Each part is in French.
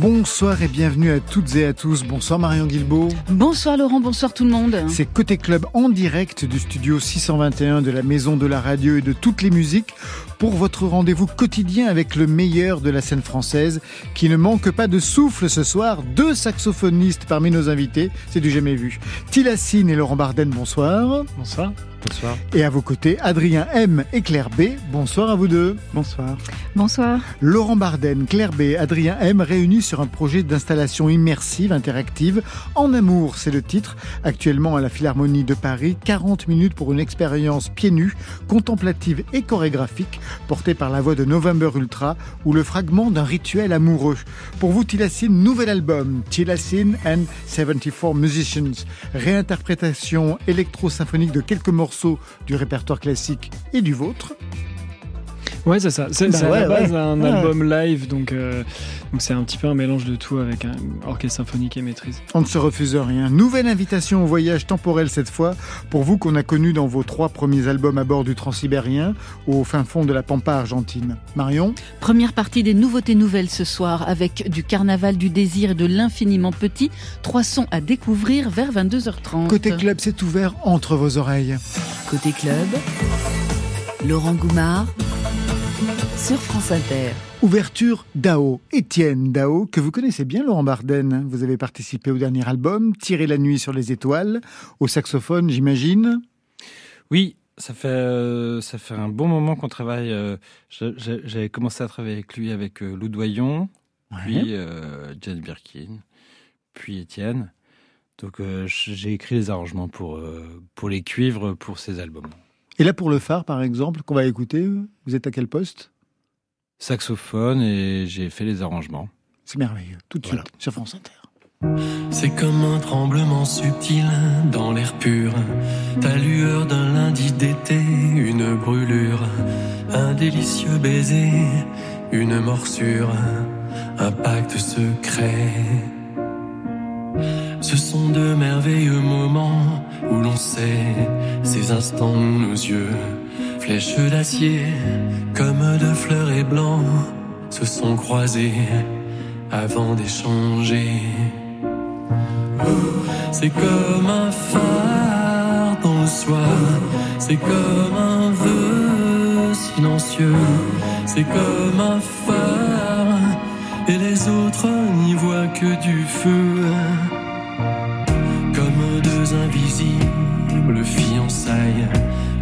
Bonsoir et bienvenue à toutes et à tous. Bonsoir Marion Guilbault. Bonsoir Laurent, bonsoir tout le monde. C'est Côté Club en direct du studio 621 de la Maison de la Radio et de toutes les musiques pour votre rendez-vous quotidien avec le meilleur de la scène française qui ne manque pas de souffle ce soir. Deux saxophonistes parmi nos invités, c'est du jamais vu. Tilassine et Laurent Barden, bonsoir. Bonsoir. Bonsoir. Et à vos côtés, Adrien M et Claire B. Bonsoir à vous deux. Bonsoir. Bonsoir. Laurent Barden, Claire B, Adrien M réunis sur un projet d'installation immersive, interactive. En amour, c'est le titre. Actuellement à la Philharmonie de Paris, 40 minutes pour une expérience pieds nus, contemplative et chorégraphique, portée par la voix de November Ultra ou le fragment d'un rituel amoureux. Pour vous, Tilassine, nouvel album, Tilassine and 74 Musicians. Réinterprétation électro-symphonique de quelques morceaux du répertoire classique et du vôtre. Ouais, c'est ça. C'est Bah c'est à la base ouais. un Ouais. album live, donc euh, donc c'est un petit peu un mélange de tout avec un orchestre symphonique et maîtrise. On ne se refuse rien. Nouvelle invitation au voyage temporel cette fois, pour vous qu'on a connu dans vos trois premiers albums à bord du Transsibérien, au fin fond de la Pampa argentine. Marion? Première partie des nouveautés nouvelles ce soir avec du carnaval du désir et de l'infiniment petit. Trois sons à découvrir vers 22h30. Côté club, c'est ouvert entre vos oreilles. Côté club, Laurent Goumard sur France Inter. Ouverture Dao, Étienne Dao, que vous connaissez bien Laurent Barden. Vous avez participé au dernier album, Tirer la nuit sur les étoiles, au saxophone j'imagine. Oui, ça fait, euh, ça fait un bon moment qu'on travaille. euh, J'avais commencé à travailler avec lui avec euh, Lou Doyon, puis euh, Jane Birkin, puis Étienne. Donc euh, j'ai écrit les arrangements pour, euh, pour les cuivres pour ces albums. Et là pour le phare par exemple, qu'on va écouter, vous êtes à quel poste? Saxophone et j'ai fait les arrangements. C'est merveilleux, tout de Voilà. suite sur France Inter. C'est comme un tremblement subtil dans l'air pur. Ta lueur d'un lundi d'été, une brûlure. Un délicieux baiser, une morsure. Un pacte secret. Ce sont de merveilleux moments où l'on sait ces instants où nos yeux, flèches d'acier, comme de fleurs et blancs, se sont croisés avant d'échanger. C'est comme un phare dans le soir, c'est comme un vœu silencieux, c'est comme un phare, et les autres n'y voient que du feu. Comme deux invisibles fiançailles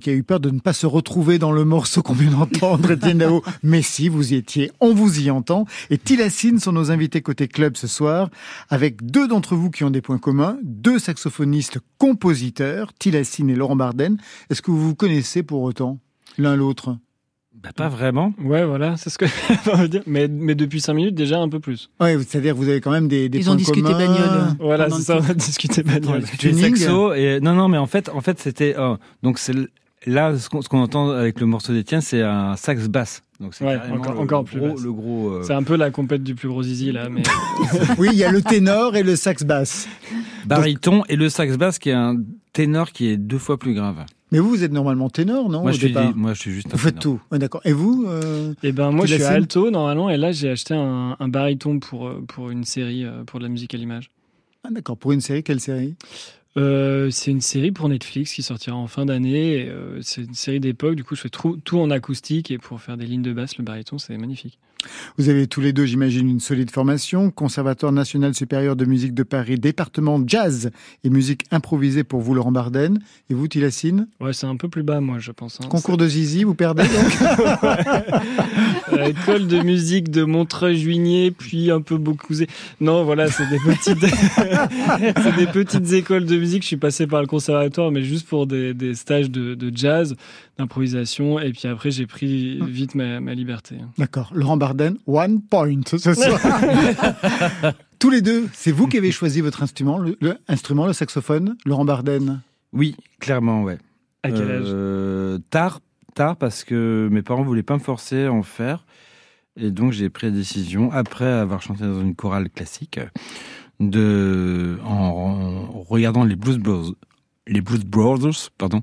Qui a eu peur de ne pas se retrouver dans le morceau qu'on vient d'entendre, Dao. Mais si, vous y étiez, on vous y entend. Et Tilassine sont nos invités côté club ce soir, avec deux d'entre vous qui ont des points communs, deux saxophonistes compositeurs, Tilassine et Laurent Barden. Est-ce que vous vous connaissez pour autant l'un l'autre? Bah, pas vraiment. Ouais, voilà, c'est ce que dire. Mais, mais depuis 5 minutes, déjà un peu plus. Ouais, c'est-à-dire que vous avez quand même des, des Ils points ont discuté communs. bagnole. Voilà, c'est ça, on a discuté bagnole. Tu saxo et non non mais en fait en fait c'était oh, donc c'est là ce qu'on ce qu'on entend avec le morceau d'Étienne c'est un sax basse donc c'est Ouais, encore- le, encore le plus gros, basse. le gros euh, C'est un peu la compète du plus gros zizi, là, mais Oui, il y a le ténor et le sax basse. baryton et le sax basse qui est un ténor qui est deux fois plus grave. Mais vous, vous êtes normalement ténor, non moi au je suis départ moi je suis juste un Vous faites ténor. tout. Ouais, D'accord. Et vous euh, Eh ben moi je suis alto normalement et là j'ai acheté un, un baryton pour euh, pour une série euh, pour de la musique à l'image. Ah, D'accord. Pour une série, quelle série? Euh, c'est une série pour Netflix qui sortira en fin d'année. et, euh, c'est une série d'époque. Du coup, je fais tout, tout en acoustique et pour faire des lignes de basse, le baryton, c'est magnifique. Vous avez tous les deux, j'imagine, une solide formation. Conservatoire national supérieur de musique de Paris, département jazz et musique improvisée pour vous, Laurent Barden. Et vous, Tilassine Ouais, c'est un peu plus bas, moi, je pense. hein. Concours de Zizi, vous perdez donc école de musique de Montreuil-Juigné, puis un peu Beaucouzé. Non, voilà, c'est des petites, c'est des petites écoles de musique. Je suis passé par le conservatoire, mais juste pour des, des stages de, de jazz, d'improvisation. Et puis après, j'ai pris vite ma, ma liberté. D'accord. Laurent Barden, one point ce soir. tous les deux, c'est vous qui avez choisi votre instrument, le, le instrument, le saxophone, Laurent Barden. Oui, clairement ouais. À quel âge Euh, Tard tard parce que mes parents voulaient pas me forcer à en faire et donc j'ai pris la décision après avoir chanté dans une chorale classique de en, en regardant les Blues Brothers les Blues Brothers pardon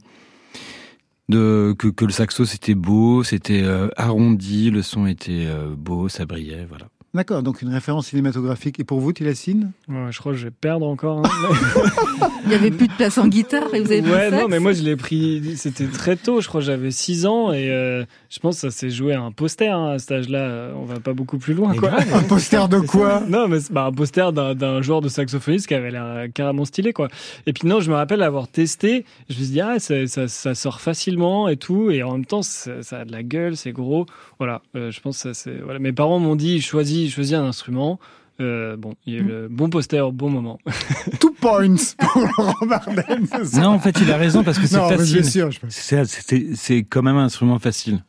de que, que le saxo c'était beau c'était euh, arrondi le son était euh, beau ça brillait voilà D'accord, donc une référence cinématographique. Et pour vous, Tilassine Ouais, je crois que je vais perdre encore. hein. Il n'y avait plus de place en guitare et vous avez ouais, non, mais moi je l'ai pris, c'était très tôt, je crois que j'avais 6 ans et euh, je pense que ça s'est joué à un poster hein, à cet âge-là, on va pas beaucoup plus loin. Quoi. grave, Un poster de quoi Non, mais c'est bah, un poster d'un, joueur de saxophoniste qui avait l'air euh, carrément stylé, quoi. Et puis non, je me rappelle avoir testé. Je me suis dit, ah, ça, ça, ça sort facilement et tout. Et en même temps, ça, ça a de la gueule, c'est gros. Voilà, euh, je pense que ça, c'est. Voilà. Mes parents m'ont dit, choisis, choisis un instrument. Euh, bon, il y a eu le bon poster au bon moment. Two points pour Laurent Barden. non en fait il a raison parce que c'est facile c'est quand même un instrument facile.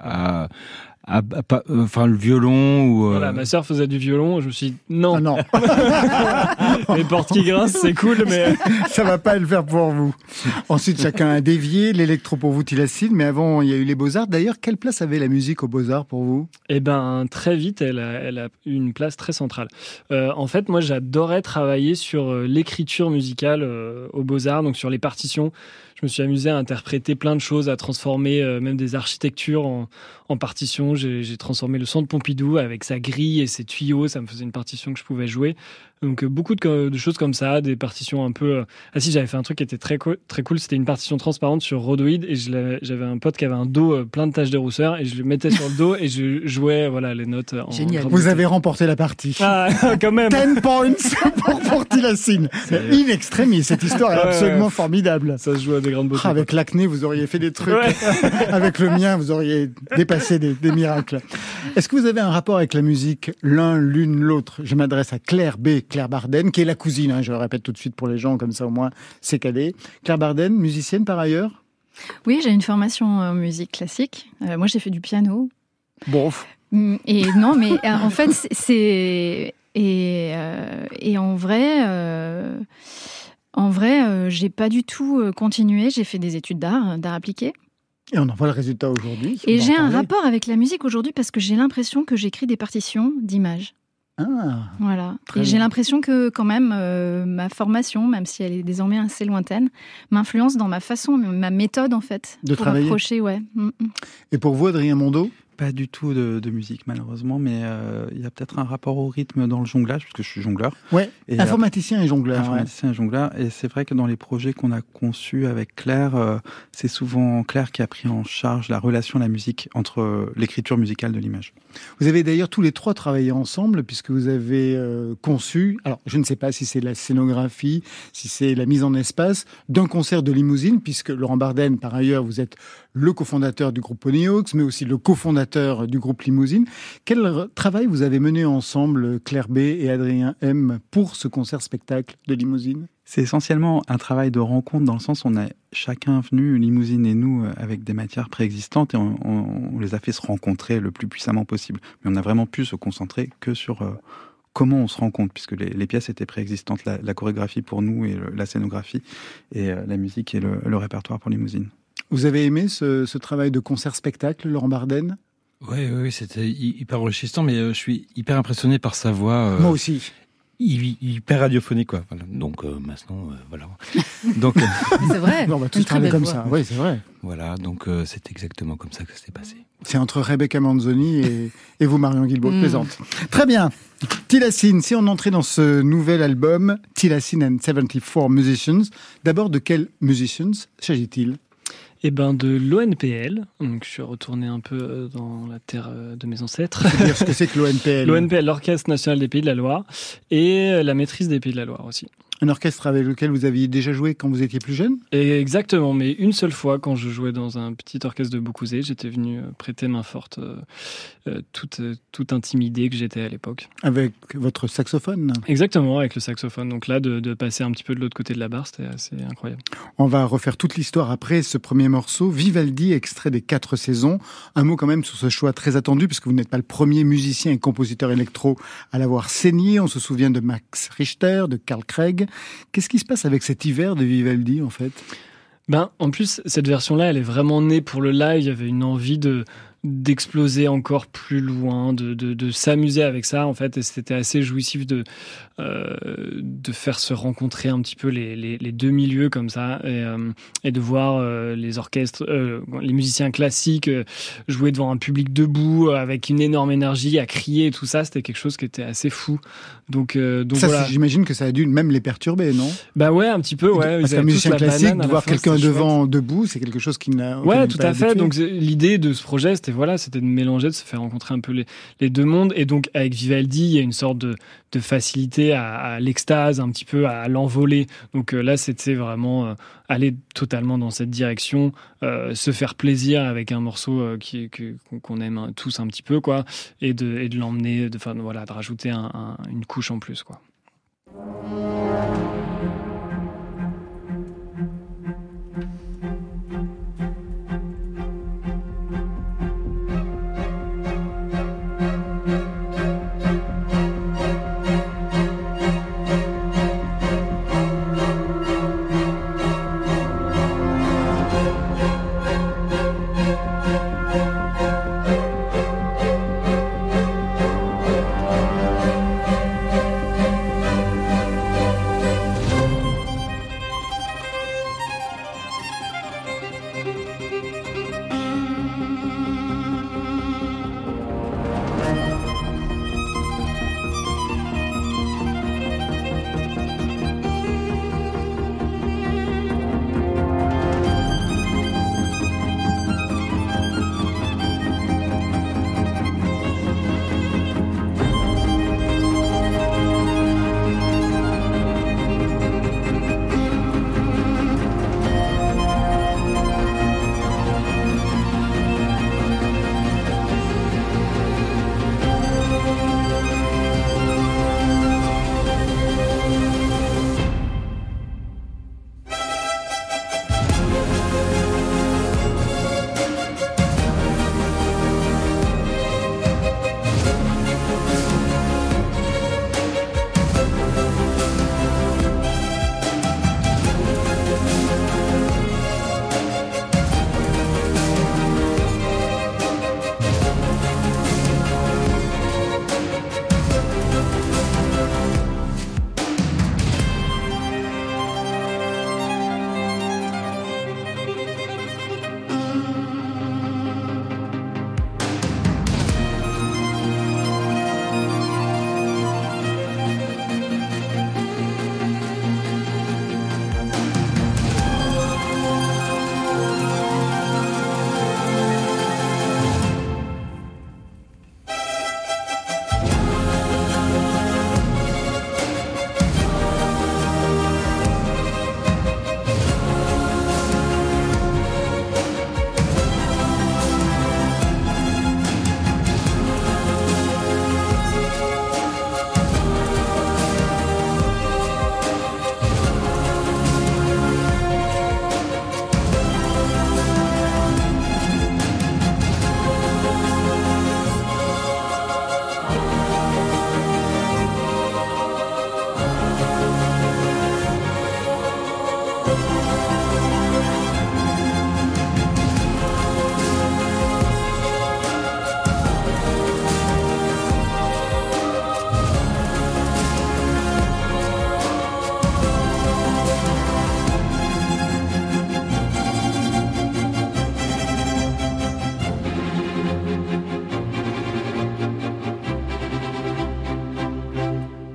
À, à- à pas- euh, enfin, le violon ou. euh, Voilà, ma sœur faisait du violon. Je me suis dit, non, Ah non, les portes qui grincent, c'est cool, mais. ça va pas le faire pour vous. Ensuite, chacun a dévié. L'électro pour vous, Tilassine. Mais avant, il y a eu les Beaux-Arts. D'ailleurs, quelle place avait la musique aux Beaux-Arts pour vous? Eh ben, très vite, elle a, elle a eu une place très centrale. Euh, en fait, moi, j'adorais travailler sur euh, l'écriture musicale euh, aux Beaux-Arts, donc sur les partitions. Je me suis amusé à interpréter plein de choses, à transformer euh, même des architectures en, en partitions. J'ai transformé le centre Pompidou avec sa grille et ses tuyaux. Ça me faisait une partition que je pouvais jouer. Donc, euh, beaucoup de, de choses comme ça, des partitions un peu. euh, Ah si, j'avais fait un truc qui était très, co- très cool. C'était une partition transparente sur Rhodoid et je l'avais- j'avais un pote qui avait un dos euh, plein de taches de rousseur et je le mettais sur le dos et je jouais voilà les notes. En Génial. Vous avez remporté la partie. Ah, quand même. 10 points pour. Mais in extremis, cette histoire est absolument ouais. formidable. Ça se joue à des grandes beautés. Ah, Avec l'acné, vous auriez fait des trucs. Ouais. avec le mien, vous auriez dépassé des, des miracles. Est-ce que vous avez un rapport avec la musique, l'un, l'une, l'autre? Je m'adresse à Claire B. Claire Barden, qui est la cousine, hein, je le répète tout de suite pour les gens, comme ça au moins c'est calé. Claire Barden, musicienne par ailleurs? Oui, j'ai une formation en musique classique. Euh, moi, j'ai fait du piano. Bon, Mm, Et non, mais euh, en fait, c'est- et euh, et en vrai, euh, en vrai, euh, j'ai pas du tout euh, continué. J'ai fait des études d'art, d'art appliqué. et on en voit le résultat aujourd'hui. Et j'ai un rapport avec la musique aujourd'hui parce que j'ai l'impression que j'écris des partitions d'images. Ah, Voilà. Et j'ai l'impression que quand même euh, ma formation, même si elle est désormais assez lointaine, m'influence dans ma façon, ma méthode en fait, De pour travailler. approcher, ouais. Mm, mm. et pour vous, Adrien Mondo pas du tout de, musique malheureusement, mais euh, il y a peut-être un rapport au rythme dans le jonglage, puisque je suis jongleur. Ouais, informaticien et jongleur. Informaticien et jongleur. Et c'est vrai que dans les projets qu'on a conçus avec Claire, euh, c'est souvent Claire qui a pris en charge la relation à la musique entre l'écriture musicale de l'image. Vous avez d'ailleurs tous les trois travaillé ensemble, puisque vous avez euh, conçu, alors je ne sais pas si c'est la scénographie, si c'est la mise en espace, d'un concert de limousine, puisque Laurent Barden, par ailleurs, vous êtes le cofondateur du groupe Ponyhawks, mais aussi le cofondateur du groupe Limousine. Quel travail vous avez mené ensemble, Claire B et Adrien M, pour ce concert-spectacle de Limousine? C'est essentiellement un travail de rencontre dans le sens où on a chacun venu, Limousine et nous, avec des matières préexistantes et on, les a fait se rencontrer le plus puissamment possible. Mais on a vraiment pu se concentrer que sur euh, comment on se rencontre, puisque les, pièces étaient préexistantes, la, chorégraphie pour nous et la scénographie, et euh, la musique et le, répertoire pour Limousine. Vous avez aimé ce, travail de concert-spectacle, Laurent Barden oui, oui, c'était hyper enrichissant, mais euh, je suis hyper impressionné par sa voix. Euh, Moi aussi. Hyper radiophonique, quoi. Donc euh, maintenant, voilà. Donc c'est vrai. on va tous parler comme ça. Oui, c'est vrai. Voilà, donc c'est exactement comme ça que ça s'est passé. C'est entre Rebecca Manzoni et, et vous, Marion Guilbault, mm. plaisante. Très bien. Tilassine, si on entrait dans ce nouvel album, Tilassine and 74 Musicians, d'abord de quels musicians s'agit-il? Eh ben de l'ONPL. Donc je suis retourné un peu euh, dans la terre euh, de mes ancêtres. dire ce que c'est que l'ONPL. L'ONPL, l'Orchestre national des Pays de la Loire, et euh, la maîtrise des Pays de la Loire aussi. Un orchestre avec lequel vous aviez déjà joué quand vous étiez plus jeune Exactement, mais une seule fois quand je jouais dans un petit orchestre de Boucouzé, j'étais venu euh, prêter main forte, euh, euh, toute, toute intimidée que j'étais à l'époque. Avec votre saxophone Exactement, avec le saxophone. Donc là, de, passer un petit peu de l'autre côté de la barre, c'était assez incroyable. On va refaire toute l'histoire après ce premier morceau. Vivaldi, extrait des quatre saisons. Un mot quand même sur ce choix très attendu, puisque vous n'êtes pas le premier musicien et compositeur électro à l'avoir saigné. On se souvient de Max Richter, de Carl Craig. Qu'est-ce qui se passe avec cet hiver de Vivaldi en fait? Ben, en plus, cette version-là, elle est vraiment née pour le live. Il y avait une envie de, d'exploser encore plus loin, de, de, de s'amuser avec ça en fait. Et c'était assez jouissif de euh, de faire se rencontrer un petit peu les, les, les deux milieux comme ça et, euh, et de voir euh, les orchestres, les musiciens classiques jouer devant un public debout avec une énorme énergie à crier et tout ça. C'était quelque chose qui était assez fou. Donc donc ça, J'imagine que ça a dû même les perturber, non? Bah ouais, un petit peu. Ouais. Parce qu'un musicien classique, de voir quelqu'un devant debout, c'est quelque chose qui n'a. Ouais, tout à fait. Donc l'idée de ce projet, c'était voilà, c'était de mélanger, de se faire rencontrer un peu les, deux mondes. Et donc avec Vivaldi, il y a une sorte de, facilité à, l'extase, un petit peu à l'envoler. Donc euh, là, c'était vraiment euh, aller totalement dans cette direction, euh, se faire plaisir avec un morceau qui qu'on aime tous un petit peu, quoi, et de, et de l'emmener, de, voilà, de rajouter une couche en plus, quoi.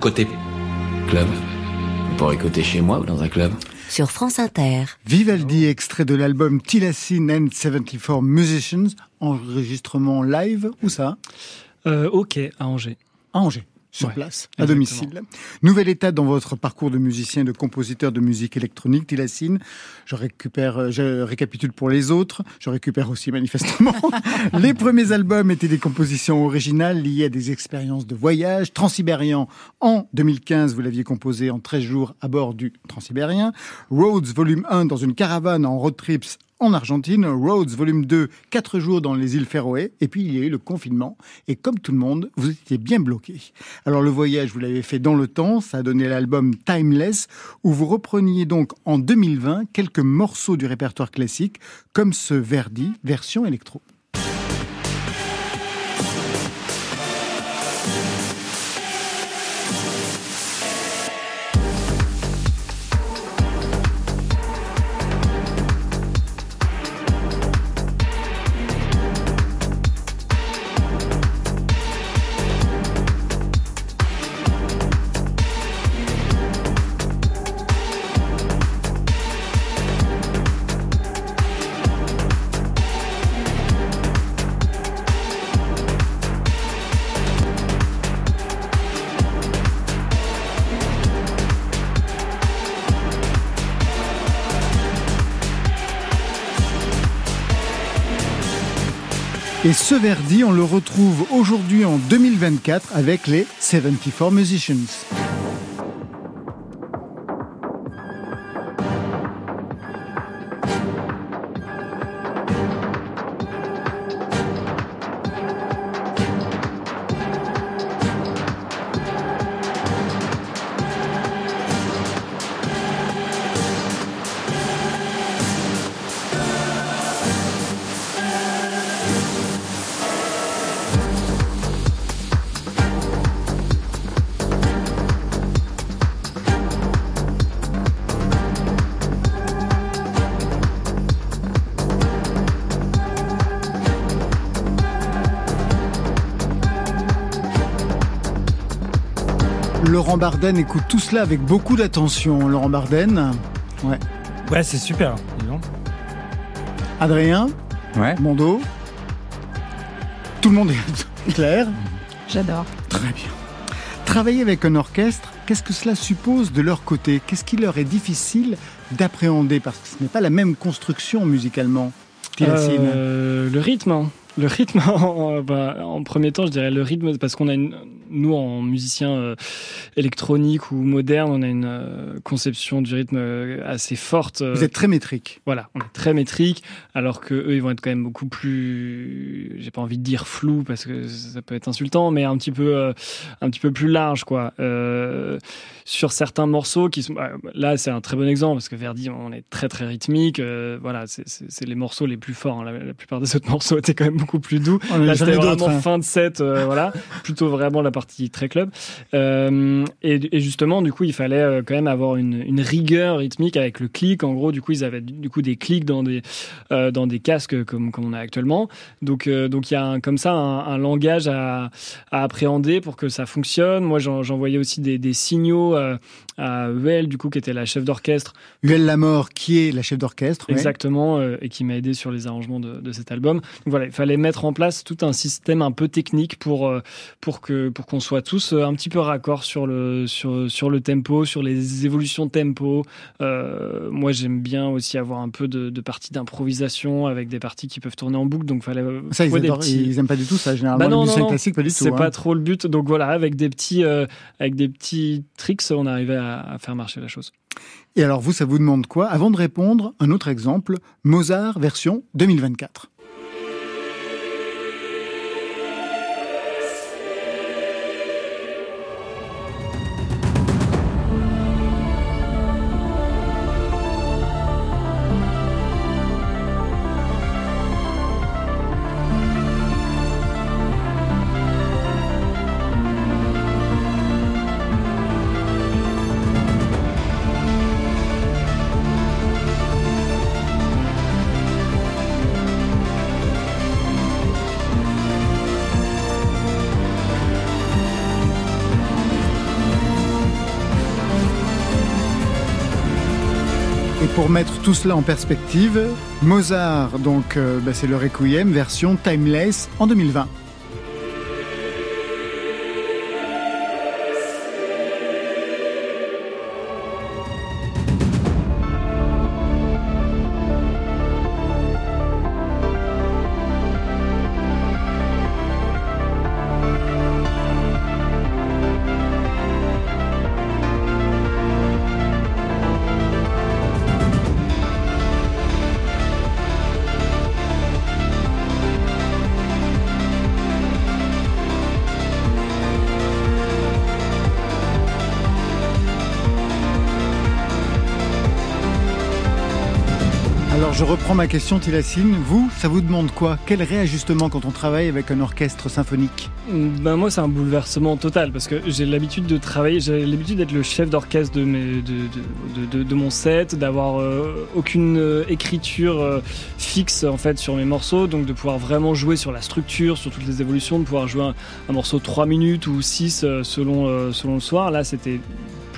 Côté club. Pour écouter chez moi ou dans un club Sur France Inter. Vivaldi, extrait de l'album Tilassine and 74 Musicians, enregistrement live, où ça? Euh, Ok, à Angers. À Angers sur place, à domicile. Nouvelle étape dans votre parcours de musicien et de compositeur de musique électronique, Tilassine. Je récupère, euh, je récapitule pour les autres. Je récupère aussi manifestement. les premiers albums étaient des compositions originales liées à des expériences de voyage. Transsibérien en 2015, vous l'aviez composé en 13 jours à bord du Transsibérien. Roads volume 1 dans une caravane en road trips en Argentine, Rhodes volume 2, 4 jours dans les îles Féroé, et puis il y a eu le confinement, et comme tout le monde, vous étiez bien bloqué. Alors le voyage, vous l'avez fait dans le temps, ça a donné l'album Timeless, où vous repreniez donc en 2020 quelques morceaux du répertoire classique, comme ce Verdi, version électro. Et ce Verdi, on le retrouve aujourd'hui en 2024 avec les 74 Musicians. Laurent Barden écoute tout cela avec beaucoup d'attention. Laurent Barden, ouais. Ouais, c'est super. Adrien, ouais. Mondo, tout le monde est clair. J'adore. Très bien. Travailler avec un orchestre, qu'est-ce que cela suppose de leur côté? Qu'est-ce qui leur est difficile d'appréhender? Parce que ce n'est pas la même construction musicalement. Euh, le rythme. Hein. Le rythme, en, bah, en, premier temps, je dirais le rythme, parce qu'on a une, nous, en musicien euh, électronique ou moderne, on a une euh, conception du rythme euh, assez forte. Vous êtes très métrique. Voilà, on est très métrique, alors que eux, ils vont être quand même beaucoup plus, j'ai pas envie de dire flou parce que ça peut être insultant, mais un petit peu, un petit peu plus large, quoi. sur certains morceaux qui sont, bah, là, c'est un très bon exemple parce que Verdi, on est très très rythmique. voilà, c'est les morceaux les plus forts. Hein. La, la, plupart des autres morceaux étaient quand même beaucoup plus doux. Là, c'était vraiment hein. fin de set, voilà, plutôt vraiment la partie très club. Euh, et, et, justement, du coup, il fallait euh, quand même avoir une, une, rigueur rythmique avec le clic. En gros, du coup, ils avaient du coup des clics dans des euh, dans des casques comme comme on a actuellement. Donc euh, donc il y a un, comme ça un, un langage à, à, appréhender pour que ça fonctionne. Moi, j'envoyais aussi des, des signaux à Huel, du coup, qui était la chef d'orchestre. Huel Lamort, qui est la chef d'orchestre. Exactement, ouais. et qui m'a aidé sur les arrangements de, de, cet album. Donc voilà, il fallait mettre en place tout un système un peu technique pour pour que pour qu'on soit tous euh, un petit peu raccord sur le, sur, sur le tempo, sur les évolutions de tempo. Euh, moi, j'aime bien aussi avoir un peu de, de parties d'improvisation avec des parties qui peuvent tourner en boucle. Donc, fallait. Ça, ils, adorent, petits... ils aiment pas du tout ça. Généralement, bah non, le non, classique, pas du tout. C'est hein. pas trop le but. Donc voilà, avec des petits, euh, avec des petits tricks, on arrivait à, à faire marcher la chose. Et alors, vous, ça vous demande quoi? Avant de répondre, un autre exemple Mozart version 2024. Pour mettre tout cela en perspective, Mozart, donc euh, bah, c'est le Requiem version Timeless en 2020. Ma question, Tilassine. Vous, ça vous demande quoi? Quel réajustement quand on travaille avec un orchestre symphonique? Ben Moi, c'est un bouleversement total parce que j'ai l'habitude de travailler, j'ai l'habitude d'être le chef d'orchestre de, mon set, d'avoir euh, aucune euh, écriture euh, fixe en fait sur mes morceaux, donc de pouvoir vraiment jouer sur la structure, sur toutes les évolutions, de pouvoir jouer un, un morceau 3 minutes ou 6 selon, selon le soir. Là, c'était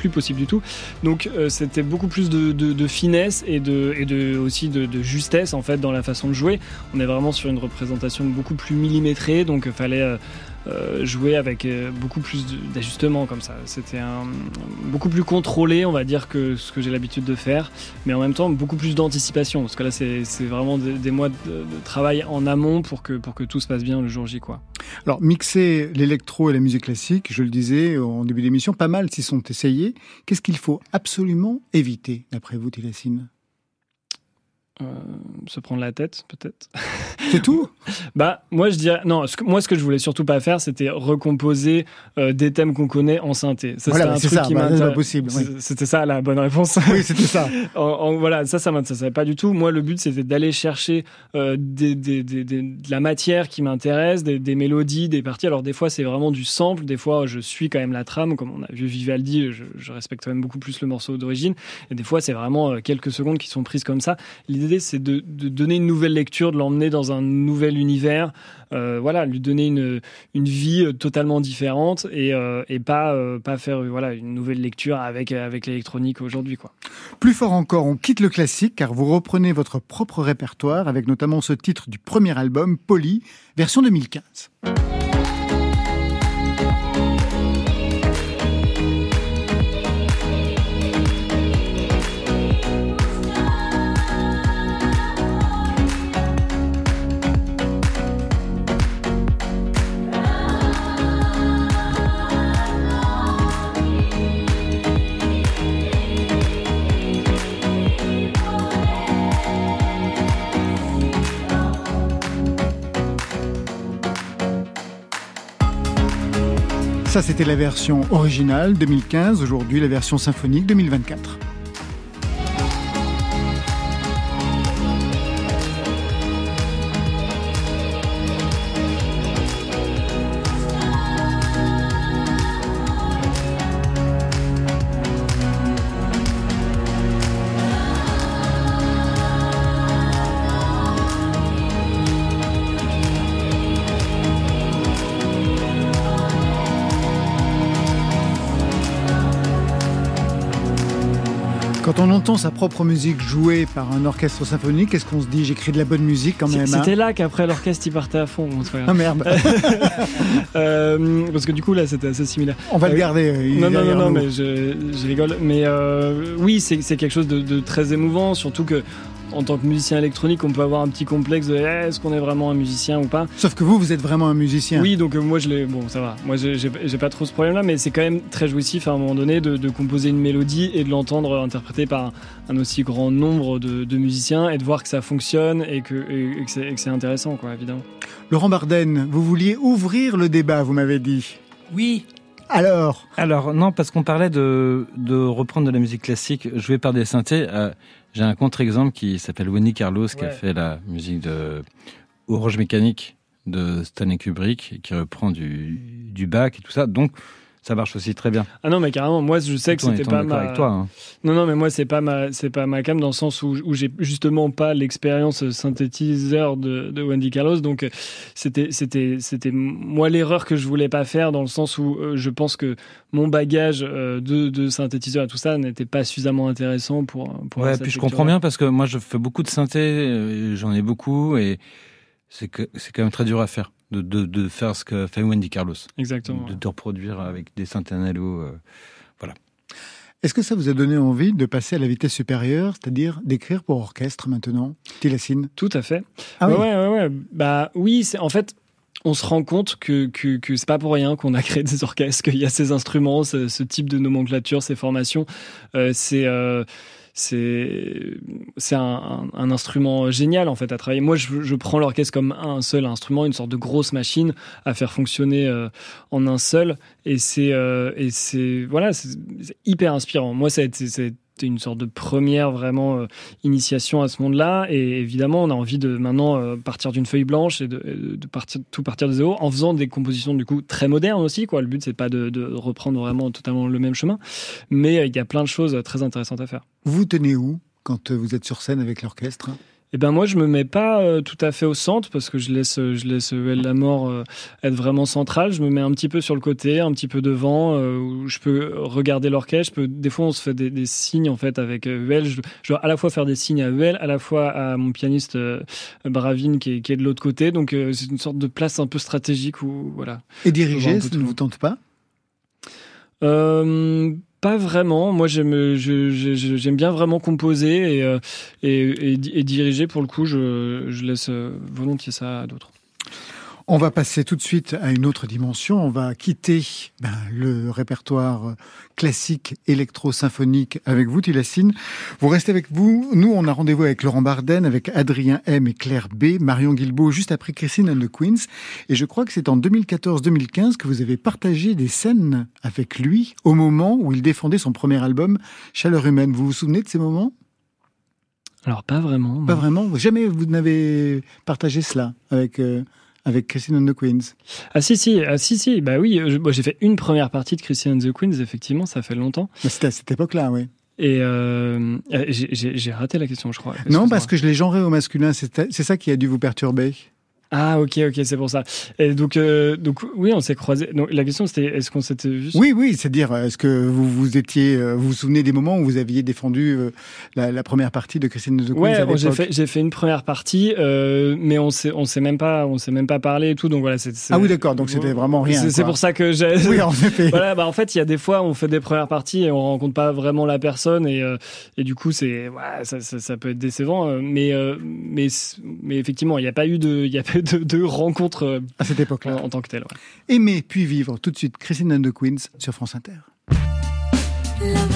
possible du tout. Donc euh, c'était beaucoup plus de, finesse et, de, et de, aussi de, justesse en fait dans la façon de jouer. On est vraiment sur une représentation beaucoup plus millimétrée, donc il fallait euh, euh, jouer avec euh, beaucoup plus d'ajustements comme ça. C'était beaucoup plus contrôlé, on va dire, que ce que j'ai l'habitude de faire, mais en même temps beaucoup plus d'anticipation, parce que là c'est vraiment des, mois de, travail en amont pour que, pour que tout se passe bien le jour J. Quoi. Alors mixer l'électro et la musique classique, je le disais en début d'émission, pas mal s'y sont essayés. Qu'est-ce qu'il faut absolument éviter, d'après vous, Télésine euh, se prendre la tête, peut-être. C'est tout Bah, moi je dirais. Non, ce que, moi ce que je voulais surtout pas faire, c'était recomposer euh, des thèmes qu'on connaît en synthé. Ça, voilà, c'est ça, qui bah, possible. C'était ça la bonne réponse. Oui, c'était ça. en, voilà, ça, ça m'intéressait pas du tout. Moi, le but, c'était d'aller chercher euh, des, des, des, de la matière qui m'intéresse, des, mélodies, des parties. Alors, des fois, c'est vraiment du sample. Des fois, je suis quand même la trame. Comme on a vu Vivaldi, je, je respecte quand même beaucoup plus le morceau d'origine. Et des fois, c'est vraiment quelques secondes qui sont prises comme ça. L'idée l'idée, c'est de, donner une nouvelle lecture, de l'emmener dans un nouvel univers, euh, voilà, lui donner une, une vie euh, totalement différente et, euh, et pas, pas faire voilà, une nouvelle lecture avec, avec l'électronique aujourd'hui. Quoi. Plus fort encore, on quitte le classique car vous reprenez votre propre répertoire avec notamment ce titre du premier album, Poly, version 2015. Ça, c'était la version originale 2015, aujourd'hui la version symphonique 2024. Quand on entend sa propre musique jouée par un orchestre symphonique, est-ce qu'on se dit j'écris de la bonne musique quand même hein C'était là qu'apraprès l'orchestre il partait à fond. Ah merde euh, Parce que du coup là c'était assez similaire. On va le euh, garder. Euh, non, non, non, non, mais je, rigole. Mais oui, c'est quelque chose de, de, très émouvant, surtout que en tant que musicien électronique, on peut avoir un petit complexe de eh, est-ce qu'on est vraiment un musicien ou pas? Sauf que vous, vous êtes vraiment un musicien. Oui, donc euh, moi je l'ai. Bon, ça va. Moi, j'ai pas trop ce problème-là, mais c'est quand même très jouissif à un moment donné de, composer une mélodie et de l'entendre interprétée par un aussi grand nombre de, musiciens et de voir que ça fonctionne et que, et que c'est intéressant, quoi, évidemment. Laurent Barden, vous vouliez ouvrir le débat, vous m'avez dit. Oui, alors Alors non, parce qu'on parlait de, de reprendre de la musique classique jouée par des synthés. Euh, j'ai un contre-exemple qui s'appelle Winnie Carlos, qui a fait la musique de Orange Mécanique de Stanley Kubrick, qui reprend du, du Bach et tout ça. Donc, ça marche aussi très bien. Ah non, mais carrément, moi je sais que c'était pas ma. avec toi, hein. Non, non, mais moi c'est pas ma, c'est pas ma cam dans le sens où, où j'ai justement pas l'expérience synthétiseur de, de Wendy Carlos, donc euh, c'était, c'était, c'était moi l'erreur que je voulais pas faire dans le sens où euh, je pense que mon bagage euh, de, de synthétiseur et tout ça n'était pas suffisamment intéressant pour. pour Ouais, puis je comprends bien parce que moi je fais beaucoup de synthé, euh, j'en ai beaucoup et c'est que c'est quand même très dur à faire de, de, de faire ce que fait Wendy Carlos, Exactement. de, de reproduire avec des synthés analo. euh, Est-ce que ça vous a donné envie de passer à la vitesse supérieure, c'est-à-dire d'écrire pour orchestre maintenant Tilassine Tout à fait. Ah ouais, oui. ouais, ouais, ouais. Bah oui, c'est en fait. On se rend compte que, que, que c'est pas pour rien qu'on a créé des orchestres, qu'il y a ces instruments, ce, ce type de nomenclature, ces formations. Euh, c'est euh, c'est c'est un, un- un instrument génial en fait à travailler. Moi, je, je prends l'orchestre comme un seul instrument, une sorte de grosse machine à faire fonctionner euh, en un seul, et c'est euh, et c'est voilà, c'est hyper inspirant. Moi, ça une sorte de première vraiment euh, initiation à ce monde-là, et évidemment, on a envie de maintenant euh, partir d'une feuille blanche et de, partir tout partir de zéro en faisant des compositions du coup très modernes aussi. Quoi, le but c'est pas de, reprendre vraiment totalement le même chemin, mais euh, il y a plein de choses très intéressantes à faire. Vous tenez où quand vous êtes sur scène avec l'orchestre? Eh ben moi je me mets pas euh, tout à fait au centre parce que je laisse euh, je laisse euh, la mort euh, être vraiment centrale. Je me mets un petit peu sur le côté, un petit peu devant euh, où je peux regarder l'orchestre. Je peux des fois on se fait des, des signes en fait avec Huel. Je, je dois à la fois faire des signes à Huel, à la fois à mon pianiste Bravine qui est, qui est de l'autre côté. Donc c'est une sorte de place un peu stratégique où voilà. Et diriger, ça ne vous tente pas? Pas vraiment. Moi, j'aime, j'aime bien vraiment composer et, euh, et, et, et diriger. Pour le coup, je, je laisse euh, volontiers ça à d'autres. On va passer tout de suite à une autre dimension. On va quitter ben, le répertoire classique électro-symphonique avec vous, Tilassine. Vous restez avec vous. Nous, on a rendez-vous avec Laurent Barden, avec Adrien M et Claire B, Marion Guilbault, juste après Christine and the Queens. Et je crois que c'est en 2014-2015 que vous avez partagé des scènes avec lui au moment où il défendait son premier album, Chaleur humaine. Vous vous souvenez de ces moments? Alors, pas vraiment. Pas vraiment? Jamais vous n'avez partagé cela avec, euh, avec Christine and the Queens. Ah si, si, ah, si, si. Bah oui, je- moi, j'ai fait une première partie de Christian and the Queens, effectivement, ça fait longtemps. Mais C'était à cette époque-là, oui. Et euh, j'ai- raté la question, je crois. Non, parce que je l'ai genré au masculin. C'est ça qui a dû vous perturber? Ah, ok, ok, c'est pour ça. Et donc, euh, donc oui, on s'est croisés. Donc, la question, c'était est-ce qu'on s'était vu Oui, oui, c'est-à-dire, est-ce que vous vous étiez, euh, vous vous souvenez des moments où vous aviez défendu euh, la, la première partie de Christine de Ouais, j'ai fait, j'ai fait une première partie, euh, mais on s'est, on s'est même pas, on s'est même pas parlé et tout. Donc voilà, c'est. Ah oui, d'accord, donc c'était vraiment rien, C'est, pour ça que j'ai. Oui, en effet. voilà, bah en fait, il y a des fois, on fait des premières parties et on rencontre pas vraiment la personne et euh, et du coup, c'est, ouais, ça, ça, ça peut être décevant. euh, Mais euh, mais mais effectivement, il n'y a pas eu de, il y a pas eu de, de rencontre euh, À cette époque-là. en, en tant que telle. ouais. Aimer puis vivre tout de suite Christine and the Queens sur France Inter. Love,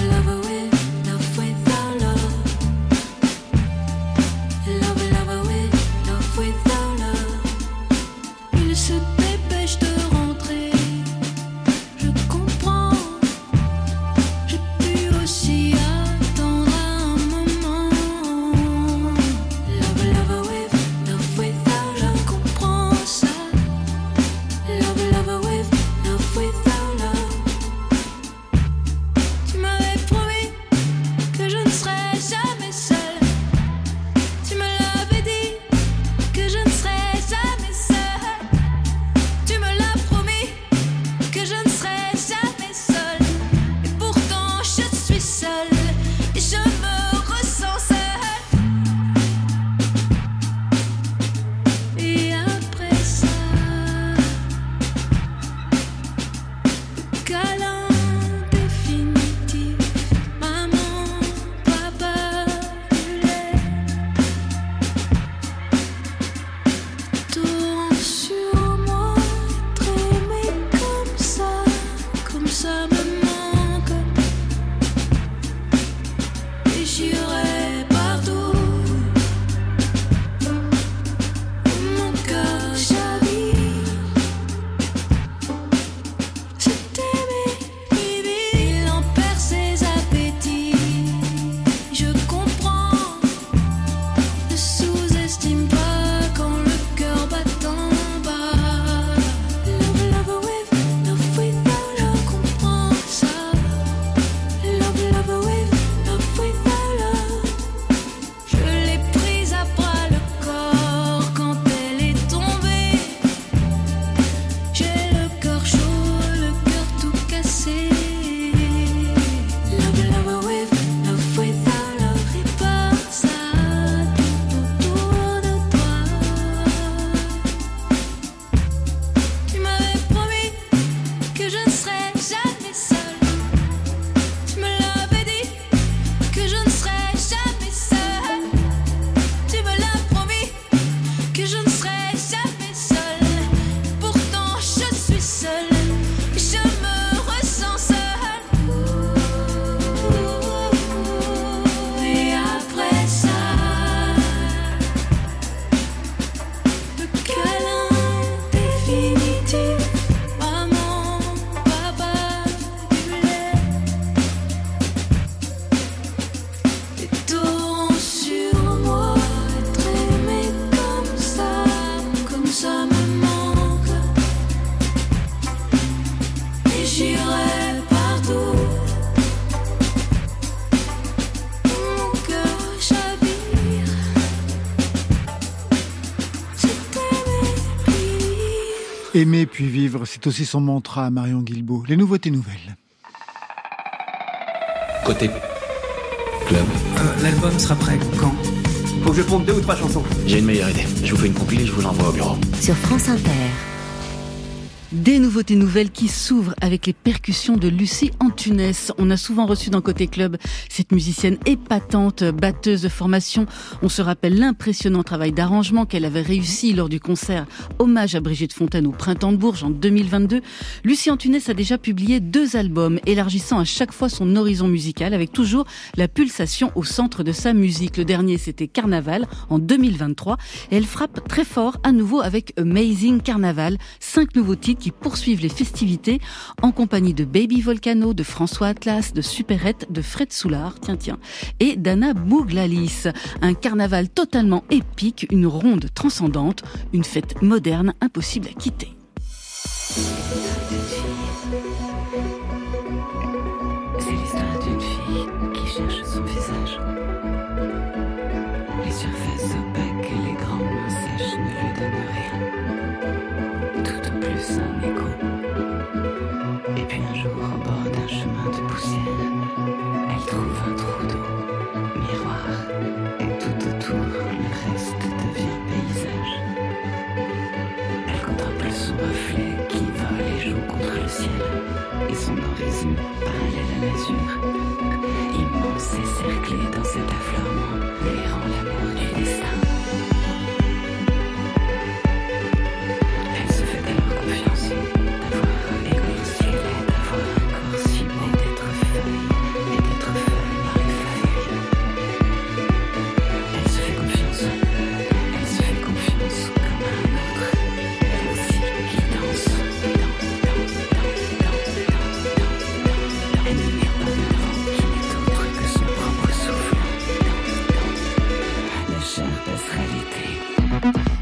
c'est aussi son mantra à Marion Guilbault. Les nouveautés nouvelles. Côté club. Euh, L'album sera prêt quand? Faut que je pompe deux ou trois chansons. J'ai une meilleure idée. Je vous fais une compile et je vous l'envoie au bureau. Sur France Inter. Des nouveautés nouvelles qui s'ouvrent avec les percussions de Lucie Antunes. On a souvent reçu dans Côté Club cette musicienne épatante, batteuse de formation. On se rappelle l'impressionnant travail d'arrangement qu'elle avait réussi lors du concert Hommage à Brigitte Fontaine au Printemps de Bourges en 2022. Lucie Antunes a déjà publié deux albums, élargissant à chaque fois son horizon musical avec toujours la pulsation au centre de sa musique. Le dernier, c'était Carnaval en 2023 et elle frappe très fort à nouveau avec Amazing Carnaval. Cinq nouveaux titres qui poursuivent les festivités en compagnie de Baby Volcano, de François Atlas, de Superette, de Fred Soulard, tiens tiens, et d'Anna Bouglalis. Un carnaval totalement épique, une ronde transcendante, une fête moderne impossible à quitter.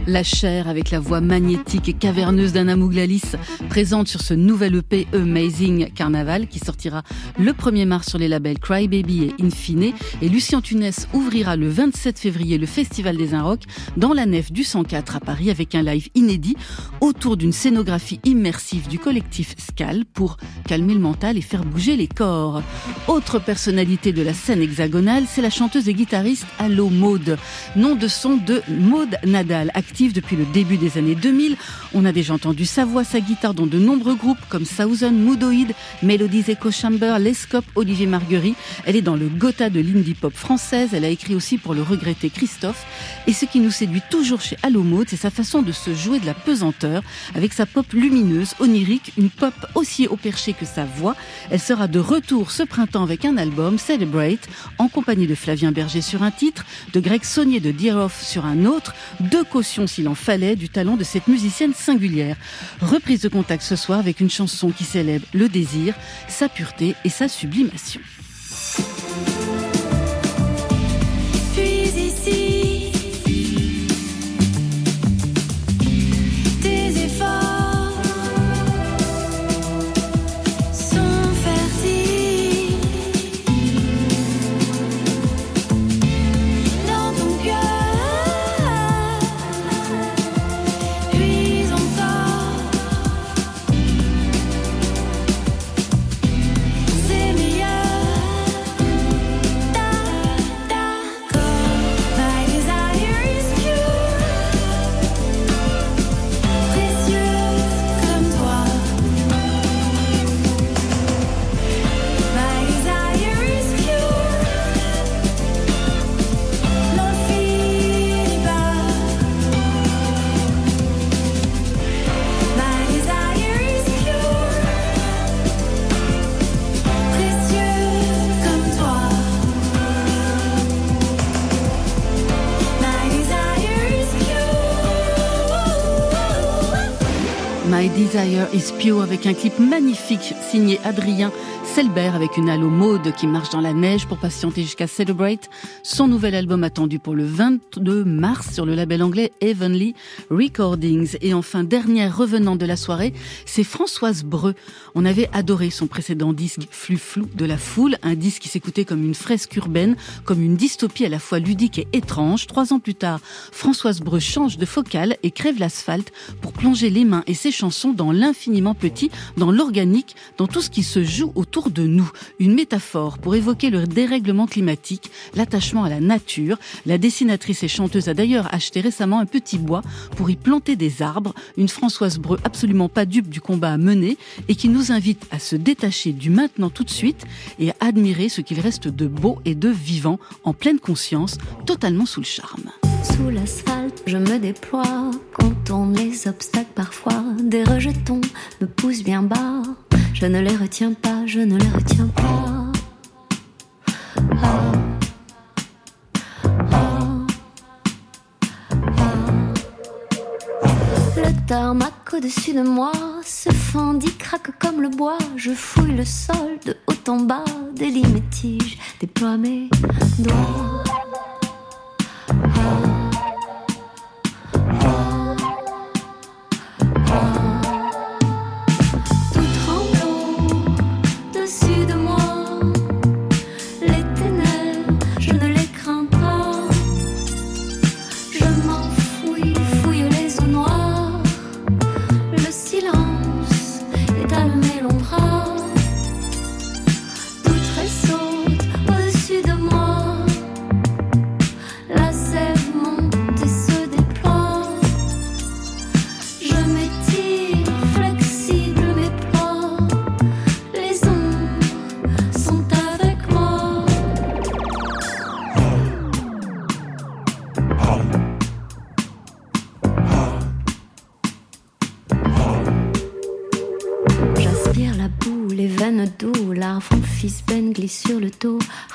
La chair avec la voix magnétique et caverneuse d'Anna Mouglalis présente sur ce nouvel EP Amazing Carnaval qui sortira le 1er mars sur les labels Cry Baby et Infine. Et Lucien Tunes ouvrira le 27 février le Festival des Inrocks dans la nef du 104 à Paris avec un live inédit autour d'une scénographie immersive du collectif Scal pour calmer le mental et faire bouger les corps. Autre personnalité de la scène hexagonale, c'est la chanteuse et guitariste Allo Maude, nom de son de Maude Nadal, active depuis le début des années 2000. On a déjà entendu sa voix, sa guitare dans de nombreux groupes comme Southern, Moodoid, Melodies Echo Chamber, Lescope, Olivier Marguerite. Elle est dans le Gotha de l'indie pop française. Elle a écrit aussi pour le regretté Christophe. Et ce qui nous séduit toujours chez Allo c'est sa façon de se jouer de la pesanteur avec sa pop lumineuse, onirique, une pop aussi au perché que sa voix. Elle sera de retour ce printemps avec un album, Celebrate, en compagnie de Flavien Berger sur un titre, de Greg Saunier de Dear Off sur un autre, deux cautions s'il en fallait du talent de cette musicienne singulière. Reprise de contact ce soir avec une chanson qui célèbre le désir, sa pureté et sa sublimation. My Desire is Pure avec un clip magnifique signé Adrien Selber avec une halo maude qui marche dans la neige pour patienter jusqu'à Celebrate, son nouvel album attendu pour le 22 mars sur le label anglais Heavenly Recordings. Et enfin, dernière revenante de la soirée, c'est Françoise Breu. On avait adoré son précédent disque Flux Flou de la foule, un disque qui s'écoutait comme une fresque urbaine, comme une dystopie à la fois ludique et étrange. Trois ans plus tard, Françoise Breu change de focale et crève l'asphalte pour plonger les mains et ses chansons dans l'infiniment petit, dans l'organique, dans tout ce qui se joue autour de nous. Une métaphore pour évoquer le dérèglement climatique, l'attachement à la nature. La dessinatrice et chanteuse a d'ailleurs acheté récemment un petit bois pour y planter des arbres. Une Françoise Breu absolument pas dupe du combat à mener et qui nous invite à se détacher du maintenant tout de suite et à admirer ce qu'il reste de beau et de vivant en pleine conscience, totalement sous le charme. Sous l'asphalte, je me déploie, contourne les obstacles parfois. Des rejetons me poussent bien bas. Je ne les retiens pas, je ne les retiens pas. Ah. Ah. Ah. Le tarmac au-dessus de moi se fendit, craque comme le bois. Je fouille le sol de haut en bas, délie mes tiges, déploie mes doigts.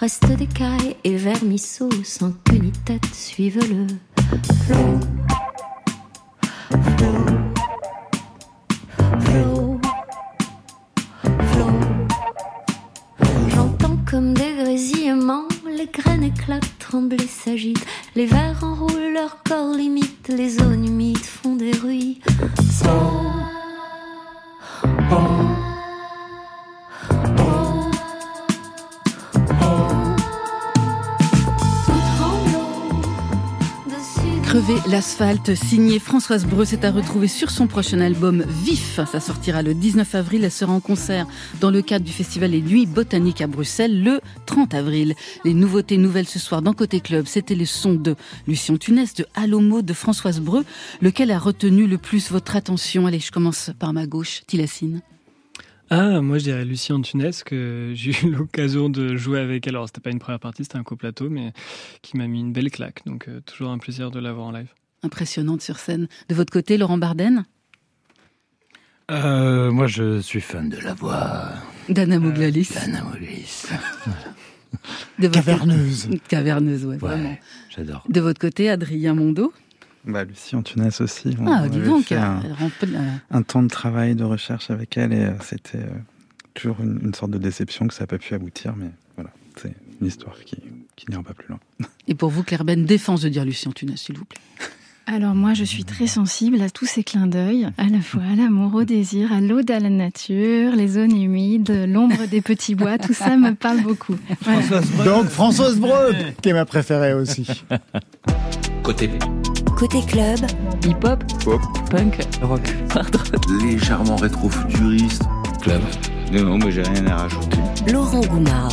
Reste d'écailles et vermisseaux, sans queue ni tête suivent le flot. Flot. Flot. Flot. J'entends comme des grésillements, les graines éclatent, tremblent et s'agitent, les vers enroulent leur corps limite, les zones humides font des ruis. Crever l'asphalte, signé Françoise Breu, c'est à retrouver sur son prochain album Vif. Ça sortira le 19 avril. Elle sera en concert dans le cadre du festival Les Nuits Botaniques à Bruxelles le 30 avril. Les nouveautés nouvelles ce soir dans Côté Club, c'était les sons de Lucien Tunès, de Allomo, de Françoise Breu. Lequel a retenu le plus votre attention Allez, je commence par ma gauche, Tilacine. Ah, moi je dirais Lucie Antunes, que j'ai eu l'occasion de jouer avec elle. Alors c'était pas une première partie, c'était un coplateau, mais qui m'a mis une belle claque. Donc euh, toujours un plaisir de la voir en live. Impressionnante sur scène. De votre côté, Laurent Barden Euh, moi, je suis fan de la voix. D'Anna Mouglalis. D'Anna Mouglalis. De votre- Caverneuse. Caverneuse, ouais, Ouais, vraiment. j'adore. De votre côté, Adrien Mondo Bah, Lucie Antunes aussi. On Ah, dis donc, fait un, elle remplit- un temps de travail, de recherche avec elle et euh, c'était euh, toujours une, une sorte de déception que ça n'a pas pu aboutir, mais voilà, c'est une histoire qui, qui n'ira pas plus loin. Et pour vous, Claire Ben, défense de dire Lucien Tunas, s'il vous plaît. Alors moi, je suis très sensible à tous ces clins d'œil, à la fois à l'amour, au désir, à l'ode à la nature, les zones humides, l'ombre des petits bois, tout ça me parle beaucoup. Voilà. Donc Françoise Breu, qui est ma préférée aussi. Côté Côté club, hip-hop, Pop, punk, rock, hard rock. légèrement rétro-futuriste. club. Non, non, mais j'ai rien à rajouter. Laurent Goumard.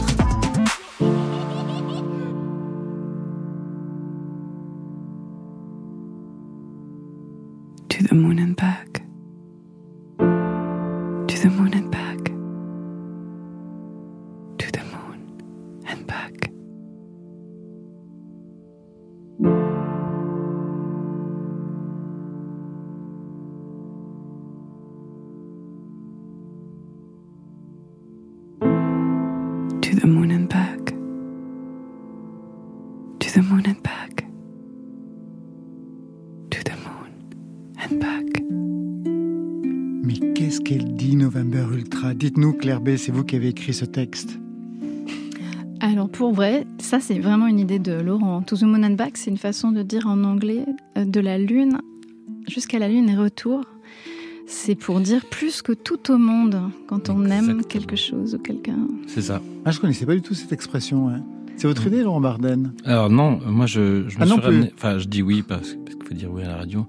Dites-nous, Claire B, c'est vous qui avez écrit ce texte. Alors pour vrai, ça c'est vraiment une idée de Laurent. To the Moon and Back, c'est une façon de dire en anglais euh, de la lune jusqu'à la lune et retour. C'est pour dire plus que tout au monde quand on aime quelque chose ou quelqu'un. C'est ça. Ah, je connaissais pas du tout cette expression. hein. C'est votre idée, Laurent Barden Alors non, moi je, je me Ah suis ramené. Enfin, je dis oui parce, parce qu'il faut dire oui à la radio.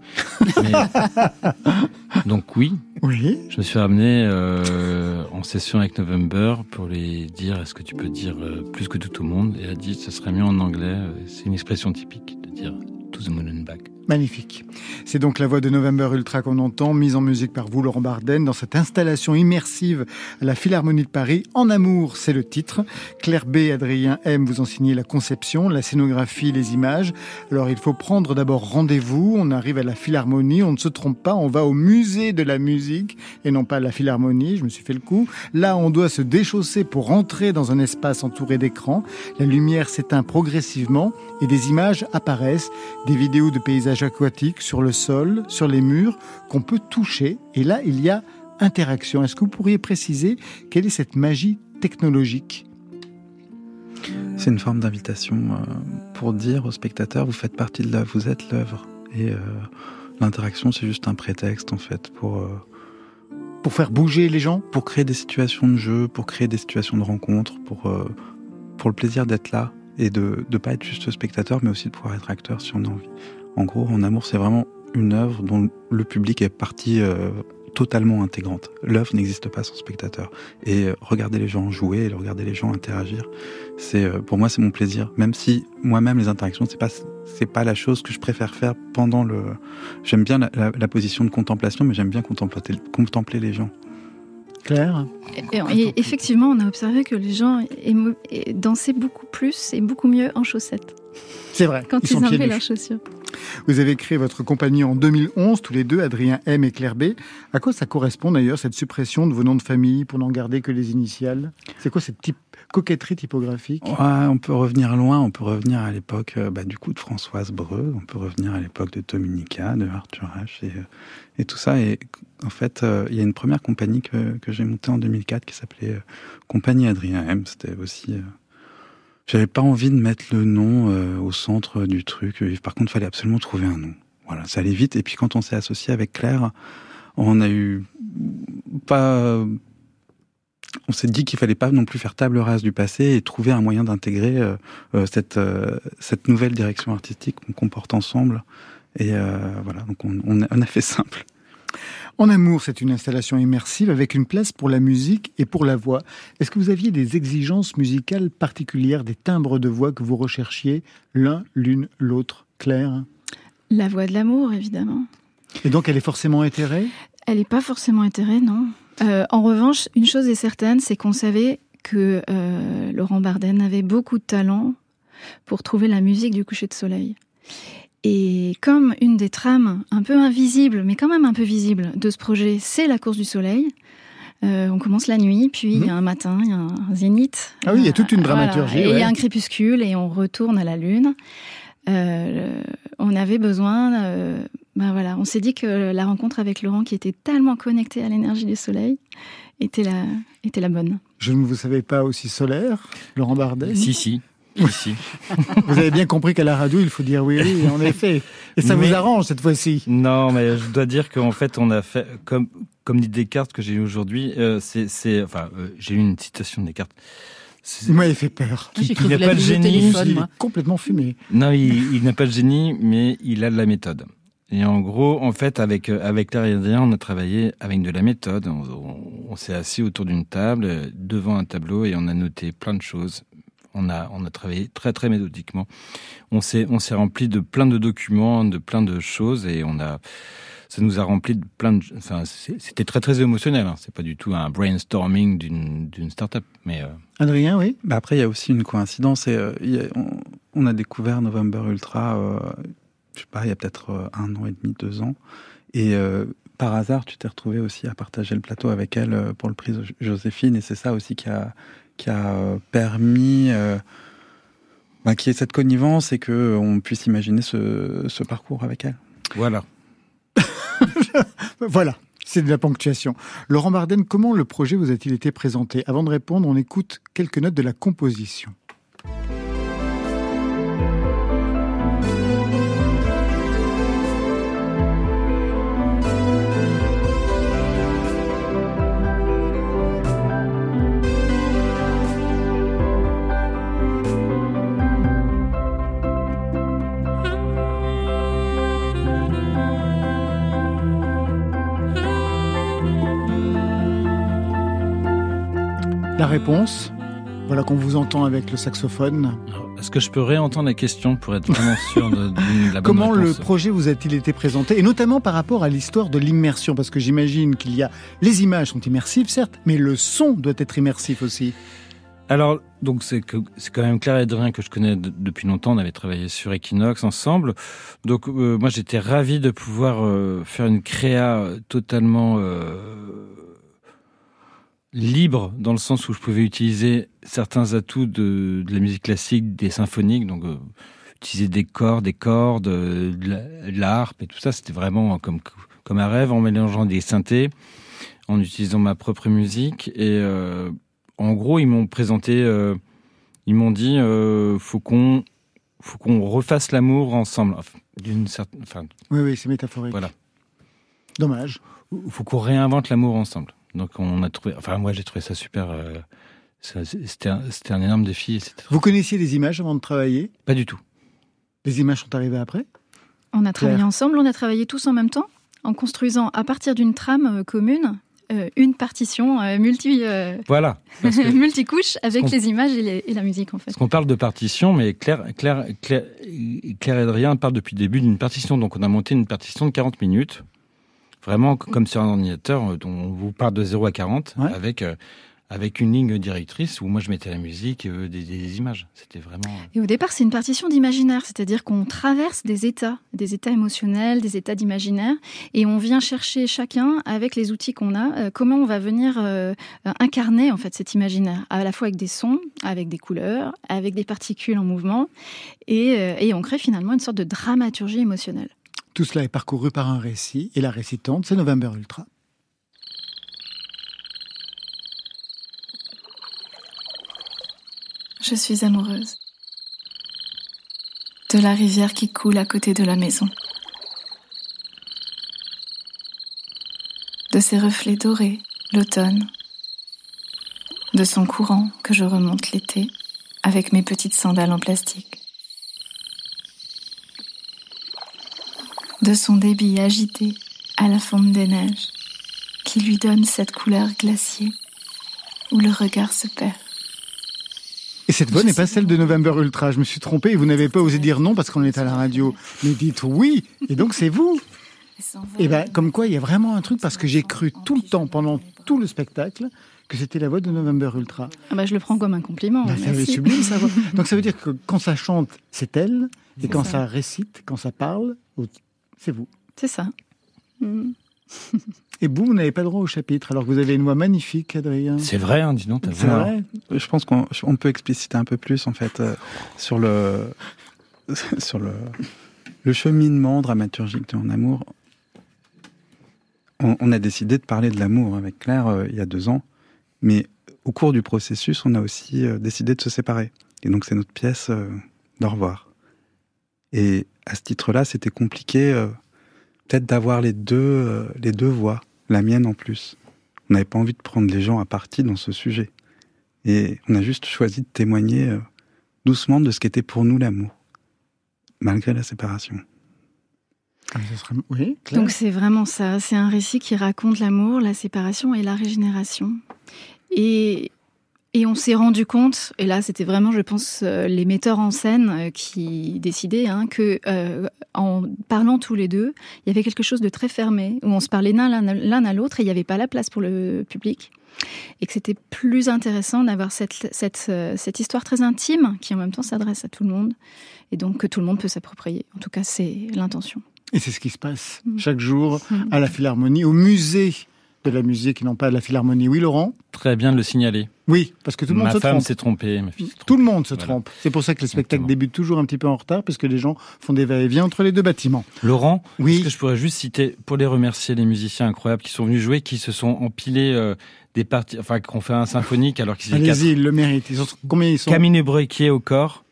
Mais- donc oui. Oui. Je me suis ramené euh, en session avec November pour lui dire est-ce que tu peux dire euh, plus que tout au monde? Et elle a dit ce serait mieux en anglais. euh, C'est une expression typique de dire to the moon and back. Magnifique. C'est donc la voix de November Ultra qu'on entend, mise en musique par vous, Laurent Barden, dans cette installation immersive à la Philharmonie de Paris. En amour, c'est le titre. Claire B, Adrien M, vous en signez la conception, la scénographie, les images. Alors il faut prendre d'abord rendez-vous. On arrive à la Philharmonie, on ne se trompe pas, on va au musée de la musique et non pas à la Philharmonie. Je me suis fait le coup. Là, on doit se déchausser pour rentrer dans un espace entouré d'écrans. La lumière s'éteint progressivement et des images apparaissent, des vidéos de paysages aquatiques sur le sol, sur les murs, qu'on peut toucher. Et là, il y a interaction. Est-ce que vous pourriez préciser quelle est cette magie technologique? C'est une forme d'invitation euh, pour dire au spectateur vous faites partie de l'œuvre, vous êtes l'œuvre. Et euh, l'interaction, c'est juste un prétexte en fait pour. euh, pour faire bouger les gens? Pour créer des situations de jeu, pour créer des situations de rencontre, pour, euh, pour le plaisir d'être là et de ne pas être juste spectateur, mais aussi de pouvoir être acteur si on a envie. En gros, En Amour, c'est vraiment une œuvre dont le public est partie euh, totalement intégrante. L'œuvre n'existe pas sans spectateur. Et euh, regarder les gens jouer, et regarder les gens interagir, c'est euh, pour moi c'est mon plaisir. Même si moi-même les interactions c'est pas c'est pas la chose que je préfère faire pendant le. J'aime bien la, la- la position de contemplation, mais j'aime bien contempler, contempler les gens. Claire? Et, et effectivement, on a observé que les gens dansaient beaucoup plus et beaucoup mieux en chaussettes. C'est vrai. Quand ils ils, enlevaient nus. leurs chaussures. Vous avez créé votre compagnie en 2011, tous les deux, Adrien M et Claire B. À quoi ça correspond d'ailleurs, cette suppression de vos noms de famille pour n'en garder que les initiales? C'est quoi cette type coquetterie typographique? Ouais, on peut revenir loin, on peut revenir à l'époque euh, bah, du coup de Françoise Breu, on peut revenir à l'époque de Dominica, de Arthur H et, euh, et tout ça. Et en fait, euh, il y a une première compagnie que, que j'ai montée en 2004 qui s'appelait euh, Compagnie Adrien M. C'était aussi. euh, J'avais pas envie de mettre le nom euh, au centre du truc. Par contre, il fallait absolument trouver un nom. Voilà, ça allait vite. Et puis quand on s'est associé avec Claire, on a eu pas on s'est dit qu'il fallait pas non plus faire table rase du passé et trouver un moyen d'intégrer euh, euh, cette, euh, cette nouvelle direction artistique qu'on comporte ensemble. Et euh, voilà, donc on, on a fait simple. En amour, c'est une installation immersive avec une place pour la musique et pour la voix. Est-ce que vous aviez des exigences musicales particulières, des timbres de voix que vous recherchiez l'un, l'une, l'autre Claire? La voix de l'amour, évidemment. Et donc elle est forcément éthérée? Elle n'est pas forcément éthérée, non. Euh, en revanche, une chose est certaine, c'est qu'on savait que euh, Laurent Barden avait beaucoup de talent pour trouver la musique du coucher de soleil. Et comme une des trames un peu invisibles, mais quand même un peu visible de ce projet, c'est la course du soleil. euh, on commence la nuit, puis il y a un matin, il y a un zénith. Ah oui, il y a toute une Voilà. dramaturgie. Et il y a un crépuscule et on retourne à la lune. Euh, on avait besoin. euh, ben voilà, on s'est dit que la rencontre avec Laurent, qui était tellement connecté à l'énergie du soleil, était la, était la bonne. Je ne vous savais pas aussi solaire, Laurent Bardet Si, si. Si. Vous avez bien compris qu'à la radio, il faut dire oui, oui, en effet. Et ça Mais- vous arrange cette fois-ci. Non, mais je dois dire qu'en fait, on a fait, comme, comme dit Descartes que j'ai eu aujourd'hui, euh, c'est, enfin, euh, j'ai eu une citation de Descartes. C'est- Vous m'avez fait peur. Qui- qui n'a pas de génie. Il est complètement fumé. Non, il, il n'a pas de génie, mais il a de la méthode. Et en gros, en fait, avec euh, avec Adrien, on a travaillé avec de la méthode. On, on- on s'est assis autour d'une table, devant un tableau, et on a noté plein de choses. On a on a travaillé très très méthodiquement. On s'est on s'est rempli de plein de documents, de plein de choses, et on a ça nous a rempli de plein de. Enfin, c'était très très émotionnel. Hein. C'est pas du tout un brainstorming d'une d'une start-up, mais euh, Adrien, oui. Bah après, il y a aussi une coïncidence. Et, euh, il y a- on, on a découvert November Ultra, euh, je sais pas, il y a peut-être euh, un an et demi, deux ans. Et euh, par hasard, tu t'es retrouvé aussi à partager le plateau avec elle pour le prix Jo- Joséphine. Et c'est ça aussi qui a, qui a euh, permis euh, bah, qu'il y ait cette connivence et qu'on puisse imaginer ce, ce parcours avec elle. voilà. Voilà. C'est de la ponctuation. Laurent Barden, comment le projet vous a-t-il été présenté? Avant de répondre, on écoute quelques notes de la composition. La réponse Voilà qu'on vous entend avec le saxophone. Est-ce que je peux réentendre la question pour être vraiment sûr de, de la bonne Comment le projet vous a-t-il été présenté? Et notamment par rapport à l'histoire de l'immersion, parce que j'imagine qu'il y a... Les images sont immersives, certes, mais le son doit être immersif aussi. Alors, donc c'est quand même Claire Edrien que je connais de- depuis longtemps. On avait travaillé sur Equinox ensemble. Donc euh, moi j'étais ravi de pouvoir euh, faire une créa totalement euh, libre dans le sens où je pouvais utiliser certains atouts de, de la musique classique, des symphoniques, donc euh, utiliser des cordes, des cordes, euh, de la- de la harpe et tout ça. C'était vraiment comme comme un rêve en mélangeant des synthés, en utilisant ma propre musique et euh, en gros, ils m'ont présenté, euh, ils m'ont dit, euh, faut qu'on, faut qu'on refasse l'amour ensemble, Enfin, d'une certaine, enfin, Oui, oui, c'est métaphorique. voilà, Dommage. faut qu'on réinvente l'amour ensemble. Donc on a trouvé, enfin moi j'ai trouvé ça super. euh, c'était, un, c'était un énorme défi. Vous connaissiez les images avant de travailler? Pas du tout. Les images sont arrivées après? On a travaillé Claire. ensemble, on a travaillé tous en même temps, en construisant à partir d'une trame euh, commune euh, une partition euh, multi, euh, Voilà. Parce que- multicouche avec les images et, les- et la musique en fait. Parce qu'on parle de partition, mais Claire, Claire, Claire, Claire Adrien parle depuis le début d'une partition. Donc on a monté une partition de 40 minutes, vraiment comme sur un ordinateur, euh, dont on vous parle de 0 à 40, Ouais. avec, euh, avec une ligne directrice où moi je mettais la musique et eux, des, des images. C'était vraiment... euh, Et au départ, c'est une partition d'imaginaire, c'est-à-dire qu'on traverse des états, des états émotionnels, des états d'imaginaire, et on vient chercher chacun, avec les outils qu'on a, euh, comment on va venir euh, euh, incarner en fait cet imaginaire, à la fois avec des sons, avec des couleurs, avec des particules en mouvement, et, euh, et on crée finalement une sorte de dramaturgie émotionnelle. Tout cela est parcouru par un récit, et la récitante, c'est November Ultra. Je suis amoureuse de la rivière qui coule à côté de la maison, de ses reflets dorés l'automne, de son courant que je remonte l'été avec mes petites sandales en plastique, de son débit agité à la fonte des neiges qui lui donne cette couleur glaciée où le regard se perd. Et cette voix n'est pas celle de November Ultra. Je me suis trompé et vous n'avez pas osé dire non parce qu'on est à la radio. Mais dites oui, et donc c'est vous. Et ben, comme quoi, il y a vraiment un truc parce que j'ai cru tout le temps, pendant tout le spectacle, que c'était la voix de November Ultra. Ah bah, je le prends comme un compliment. Bah, c'est merci. sublime sa voix. Donc ça veut dire que quand ça chante, c'est elle, et quand ça. ça. récite, quand ça parle, c'est vous. C'est ça. Mm. Et vous, vous n'avez pas le droit au chapitre, alors que vous avez une voix magnifique, Adrien. C'est vrai, hein, dis donc, C'est vrai. Je pense qu'on on peut expliciter un peu plus en fait euh, sur le sur le le cheminement dramaturgique de Mon amour. On, on a décidé de parler de l'amour avec Claire euh, il y a deux ans, mais au cours du processus, on a aussi euh, décidé de se séparer. Et donc c'est notre pièce euh, d'au revoir. Et à ce titre-là, c'était compliqué euh, peut-être d'avoir les deux euh, les deux voix, la mienne en plus. On n'avait pas envie de prendre les gens à partie dans ce sujet. Et on a juste choisi de témoigner euh, doucement de ce qu'était pour nous l'amour, malgré la séparation. Ah, ce serait- Oui, Claire. Donc c'est vraiment ça, c'est un récit qui raconte l'amour, la séparation et la régénération. Et, et on s'est rendu compte, et là c'était vraiment, je pense, euh, les metteurs en scène euh, qui décidaient hein, que euh, en parlant tous les deux, il y avait quelque chose de très fermé, où on se parlait l'un à l'autre et il n'y avait pas la place pour le public. Et que c'était plus intéressant d'avoir cette, cette, cette histoire très intime qui en même temps s'adresse à tout le monde et donc que tout le monde peut s'approprier. En tout cas, c'est l'intention. Et c'est ce qui se passe Mm. chaque jour Mm. à la Philharmonie, au musée de la musique et non pas de la philharmonie. Oui, Laurent Très bien de le signaler. Oui, parce que tout le monde ma se femme trompe. s'est trompée. Ma fille s'est Tout trompée. le monde se Voilà. trompe. C'est pour ça que les spectacles débutent toujours un petit peu en retard, parce que les gens font des va-et-vient entre les deux bâtiments. Laurent, Oui. est-ce que je pourrais juste citer, pour les remercier, les musiciens incroyables qui sont venus jouer, qui se sont empilés euh, des parties, enfin, qui ont fait un symphonique alors qu'ils étaient quatre. Allez-y, ils le méritent. Ils sont, combien ils sont Camille Brequier au corps,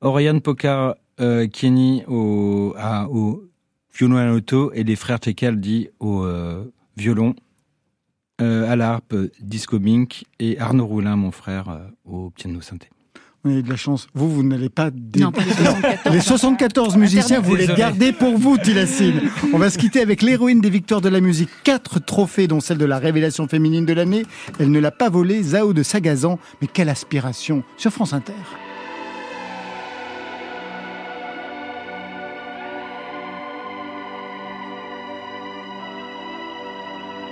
Oriane Pocard euh, Kenny au, à- au violon à l'auto et les frères Tekaldi au euh, violon, à la harpe Disco Bink et Arnaud Roulin, mon frère, euh, au piano synthé. Vous avez de la chance. Vous, vous n'allez pas... dé- Non, pas les 74. Les 74 musiciens, vous les gardez pour vous, Tilassine. On va se quitter avec l'héroïne des victoires de la musique. Quatre trophées, dont celle de la révélation féminine de l'année. Elle ne l'a pas volée, Zao de Sagazan. Mais quelle aspiration sur France Inter.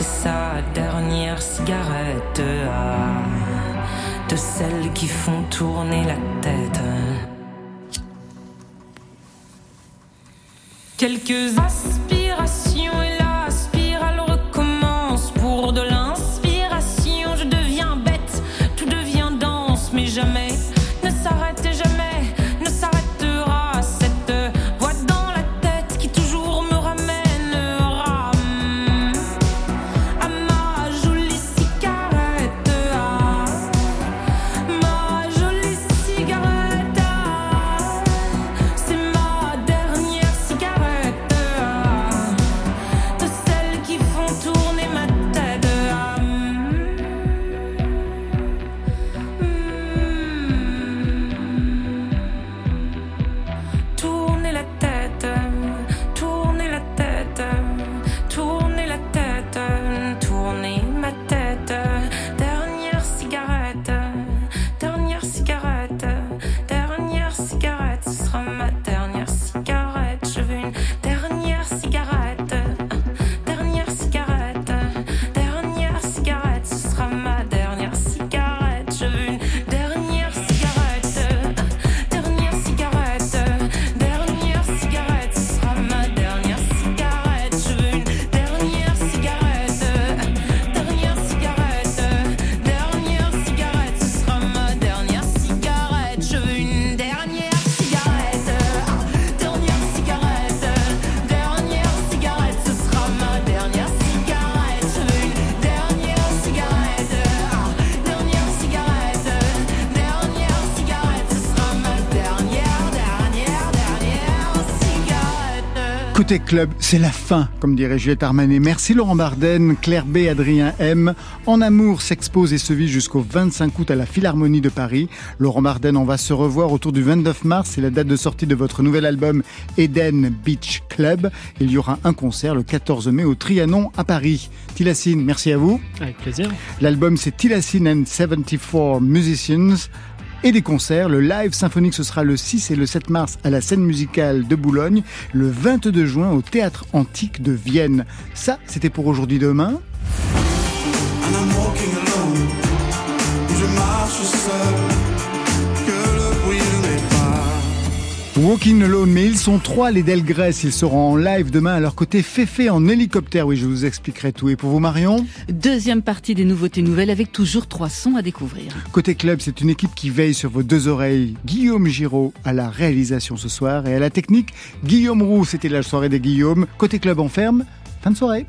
C'est sa dernière cigarette ah, de celles qui font tourner la tête. Quelques aspirations Côté club, c'est la fin, comme dirait Juliette Armanet. Merci Laurent Barden, Claire B, Adrien M. En amour s'expose et se vit jusqu'au 25 août à la Philharmonie de Paris. Laurent Barden, on va se revoir autour du 29 mars. C'est la date de sortie de votre nouvel album Eden Beach Club. Il y aura un concert le 14 mai au Trianon à Paris. Tilassine, merci à vous. Avec plaisir. L'album c'est Tilassine and 74 Musicians. Et des concerts, le live symphonique ce sera le 6 et le 7 mars à la scène musicale de Boulogne, le 22 juin au théâtre antique de Vienne. Ça, c'était pour aujourd'hui demain. Walking Alone, mais ils sont trois les Delgrès, ils seront en live demain à leur côté Féfé en hélicoptère, oui je vous expliquerai tout. Et pour vous Marion? Deuxième partie des nouveautés nouvelles avec toujours trois sons à découvrir. Côté club, c'est une équipe qui veille sur vos deux oreilles. Guillaume Giraud à la réalisation ce soir et à la technique, Guillaume Roux, c'était la soirée des Guillaume. Côté club en ferme, fin de soirée.